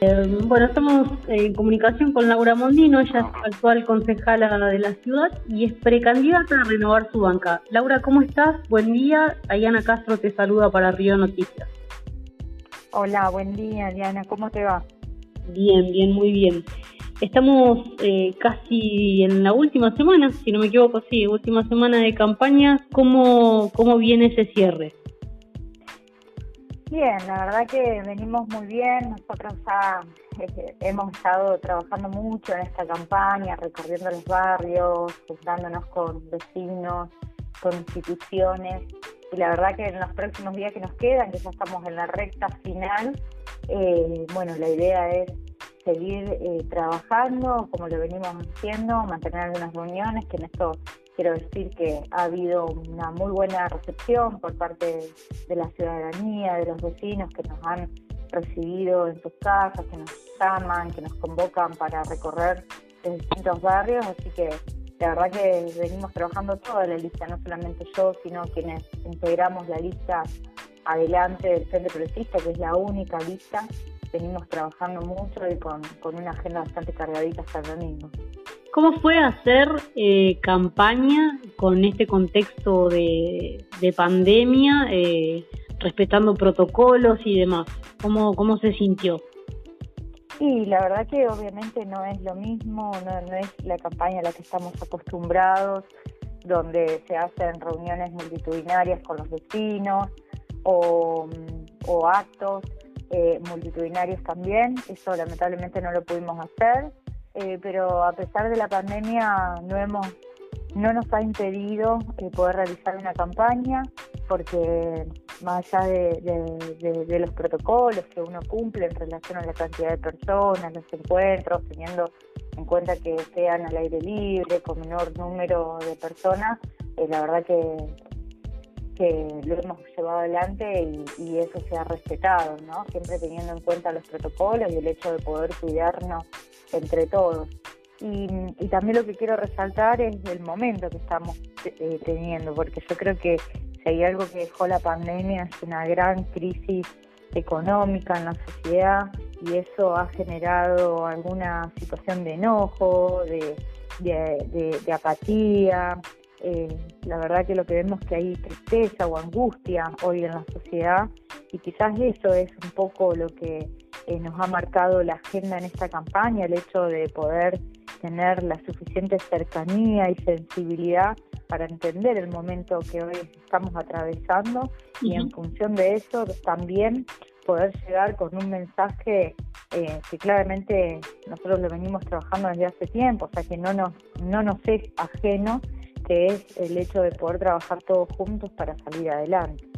Eh, bueno, estamos en comunicación con Laura Mondino, ella es actual concejala de la ciudad y es precandidata a renovar su banca. Laura, ¿cómo estás? Buen día. Ayana Castro te saluda para Río Noticias. Hola, buen día, Diana. ¿Cómo te va? Bien, bien, muy bien. Estamos eh, casi en la última semana, si no me equivoco, sí, última semana de campaña. ¿Cómo, cómo viene ese cierre? Bien, la verdad que venimos muy bien. Nosotros ya eh, hemos estado trabajando mucho en esta campaña, recorriendo los barrios, juntándonos con vecinos, con instituciones. Y la verdad que en los próximos días que nos quedan, que ya estamos en la recta final, eh, bueno, la idea es seguir eh, trabajando como lo venimos haciendo, mantener algunas reuniones, que en esto quiero decir que ha habido una muy buena recepción por parte de la ciudadanía, de los vecinos que nos han recibido en sus casas, que nos llaman, que nos convocan para recorrer distintos barrios, así que la verdad que venimos trabajando toda la lista, no solamente yo, sino quienes integramos la lista adelante del Frente Progresista, que es la única lista, venimos trabajando mucho y con, una agenda bastante cargadita hasta el domingo. ¿Cómo fue hacer eh, campaña con este contexto de, pandemia, eh, respetando protocolos y demás? ¿Cómo, ¿Cómo se sintió? Sí, la verdad que obviamente no es lo mismo, no, es la campaña a la que estamos acostumbrados, donde se hacen reuniones multitudinarias con los vecinos o, o actos eh, multitudinarios también. Eso lamentablemente no lo pudimos hacer. Eh, pero a pesar de la pandemia no hemos no nos ha impedido eh, poder realizar una campaña porque más allá de, los protocolos que uno cumple en relación a la cantidad de personas, los encuentros, teniendo en cuenta que sean al aire libre, con menor número de personas, eh, la verdad que, que lo hemos llevado adelante y, eso se ha respetado, ¿no? Siempre teniendo en cuenta los protocolos y el hecho de poder cuidarnos entre todos. Y, también lo que quiero resaltar es el momento que estamos eh, teniendo, porque yo creo que si hay algo que dejó la pandemia es una gran crisis económica en la sociedad y eso ha generado alguna situación de enojo, de, apatía. Eh, la verdad que lo que vemos que hay tristeza o angustia hoy en la sociedad y quizás eso es un poco lo que eh, nos ha marcado la agenda en esta campaña, el hecho de poder tener la suficiente cercanía y sensibilidad para entender el momento que hoy estamos atravesando y en función de eso también poder llegar con un mensaje eh, que claramente nosotros lo venimos trabajando desde hace tiempo, o sea que no nos, no nos es ajeno, que es el hecho de poder trabajar todos juntos para salir adelante.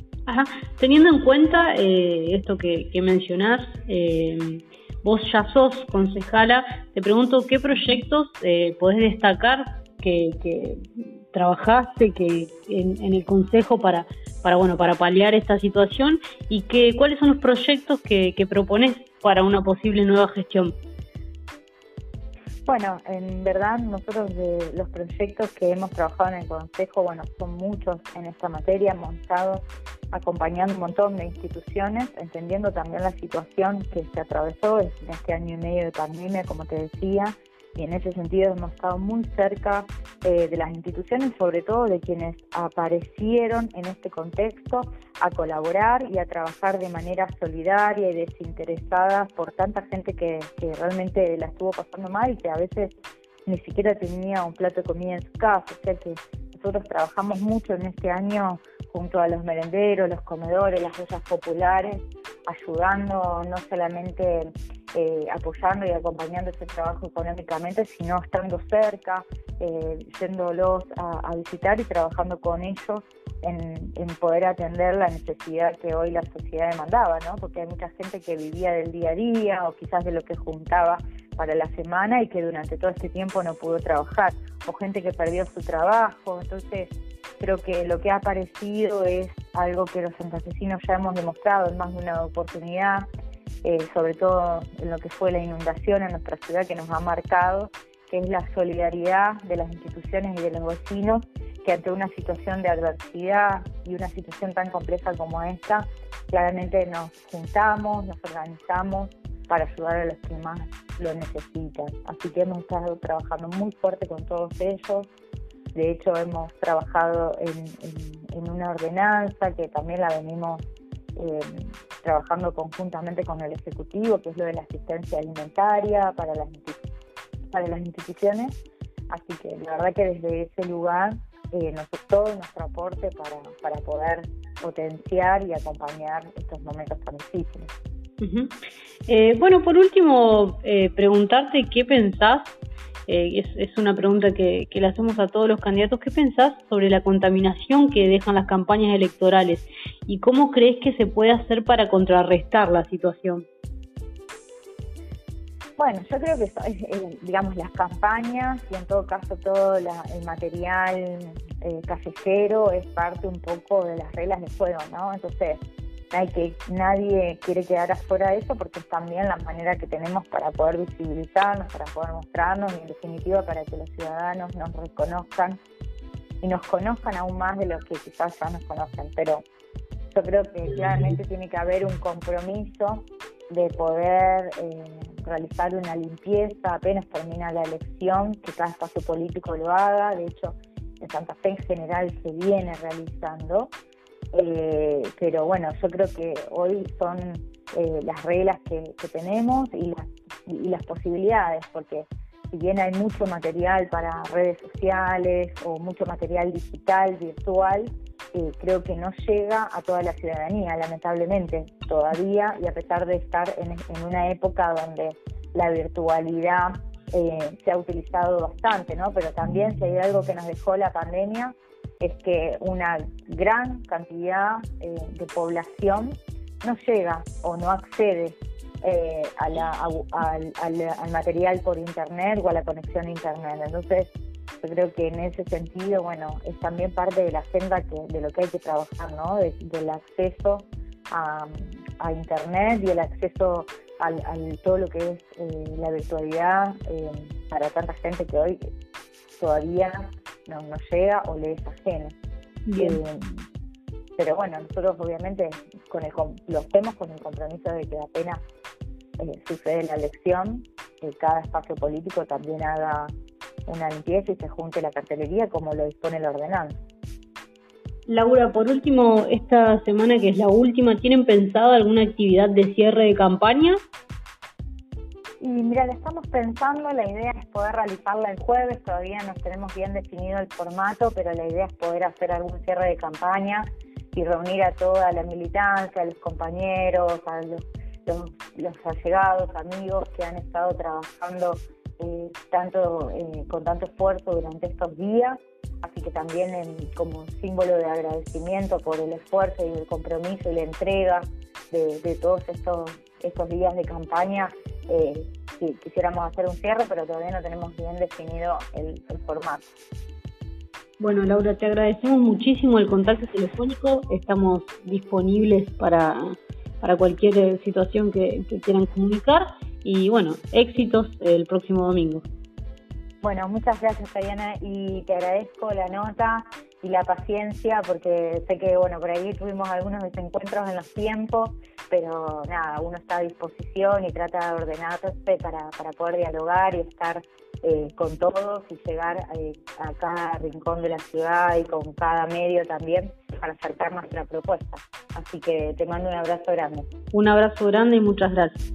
Teniendo en cuenta eh, esto que, que mencionás, eh, vos ya sos concejala, te pregunto qué proyectos eh, podés destacar que, trabajaste que en, el consejo para, para, bueno, para paliar esta situación y que, cuáles son los proyectos que, que propones para una posible nueva gestión. Bueno, en verdad nosotros de los proyectos que hemos trabajado en el Consejo, bueno, son muchos en esta materia, hemos estado acompañando un montón de instituciones, entendiendo también la situación que se atravesó en este año y medio de pandemia, como te decía, y en ese sentido hemos estado muy cerca eh, de las instituciones, sobre todo de quienes aparecieron en este contexto a colaborar y a trabajar de manera solidaria y desinteresada por tanta gente que, realmente la estuvo pasando mal y que a veces ni siquiera tenía un plato de comida en su casa. O sea que nosotros trabajamos mucho en este año junto a los merenderos, los comedores, las ollas populares, ayudando no solamente eh, apoyando y acompañando ese trabajo económicamente, sino estando cerca, eh, yéndolos a, visitar y trabajando con ellos en, poder atender la necesidad que hoy la sociedad demandaba, ¿no? Porque hay mucha gente que vivía del día a día o quizás de lo que juntaba para la semana y que durante todo este tiempo no pudo trabajar, o gente que perdió su trabajo, entonces creo que lo que ha aparecido es algo que los santafesinos ya hemos demostrado en más de una oportunidad, eh, sobre todo en lo que fue la inundación en nuestra ciudad que nos ha marcado, que es la solidaridad de las instituciones y de los vecinos que ante una situación de adversidad y una situación tan compleja como esta, claramente nos juntamos, nos organizamos para ayudar a los que más lo necesitan. Así que hemos estado trabajando muy fuerte con todos ellos. De hecho, hemos trabajado en, una ordenanza que también la venimos eh, trabajando conjuntamente con el Ejecutivo, que es lo de la asistencia alimentaria para las, para las instituciones. Así que la verdad que desde ese lugar eh, nos, todo nuestro aporte para, para poder potenciar y acompañar estos momentos tan difíciles. Eh, bueno, por último, eh, preguntarte qué pensás, eh, es, una pregunta que, le hacemos a todos los candidatos, ¿qué pensás sobre la contaminación que dejan las campañas electorales y cómo crees que se puede hacer para contrarrestar la situación? Bueno, yo creo que, digamos, las campañas y en todo caso todo el material callejero es parte un poco de las reglas de juego, ¿no? Entonces, hay que nadie quiere quedar afuera de eso porque es también la manera que tenemos para poder visibilizarnos, para poder mostrarnos y en definitiva para que los ciudadanos nos reconozcan y nos conozcan aún más de lo que quizás ya nos conocen. Pero yo creo que claramente tiene que haber un compromiso de poder eh, realizar una limpieza apenas termina la elección, que cada espacio político lo haga. De hecho, en Santa Fe en general se viene realizando eh, pero bueno, yo creo que hoy son eh, las reglas que, tenemos y las, y las posibilidades, porque si bien hay mucho material para redes sociales o mucho material digital, virtual, eh, creo que no llega a toda la ciudadanía, lamentablemente, todavía, y a pesar de estar en, en una época donde la virtualidad se ha utilizado bastante, ¿no? Pero también si hay algo que nos dejó la pandemia es que una gran cantidad eh, de población no llega o no accede eh, al, material por internet o a la conexión a internet. Entonces, yo creo que en ese sentido, bueno, es también parte de la agenda que, de lo que hay que trabajar, ¿no? del acceso a, internet y el acceso a todo lo que es eh, la virtualidad para tanta gente que hoy todavía no, no llega o le es ajeno. Eh, pero bueno, nosotros obviamente con el, lo hacemos con el compromiso de que apenas eh, sucede la elección, que cada espacio político también haga una limpieza y se junte la cartelería como lo dispone la ordenanza. Laura, por último, esta semana que es la última, ¿tienen pensado alguna actividad de cierre de campaña? Y mira, le estamos pensando, la idea es poder realizarla el jueves, todavía no tenemos bien definido el formato, pero la idea es poder hacer algún cierre de campaña y reunir a toda la militancia, a los compañeros, a los, los, allegados, amigos que han estado trabajando tanto eh, con tanto esfuerzo durante estos días. Así que también como símbolo de agradecimiento por el esfuerzo y el compromiso y la entrega de, de todos estos, estos días de campaña, eh, quisiéramos hacer un cierre, pero todavía no tenemos bien definido el, formato. Bueno, Laura, te agradecemos muchísimo el contacto telefónico. Estamos disponibles para, para cualquier eh, situación que, quieran comunicar. Y bueno, éxitos el próximo domingo. Bueno, muchas gracias, Diana, y te agradezco la nota y la paciencia, porque sé que, bueno, por ahí tuvimos algunos desencuentros en los tiempos pero nada, uno está a disposición y trata de ordenarse para, para poder dialogar y estar eh, con todos y llegar eh, a cada rincón de la ciudad y con cada medio también para acercar nuestra propuesta. Así que te mando un abrazo grande. Un abrazo grande y muchas gracias.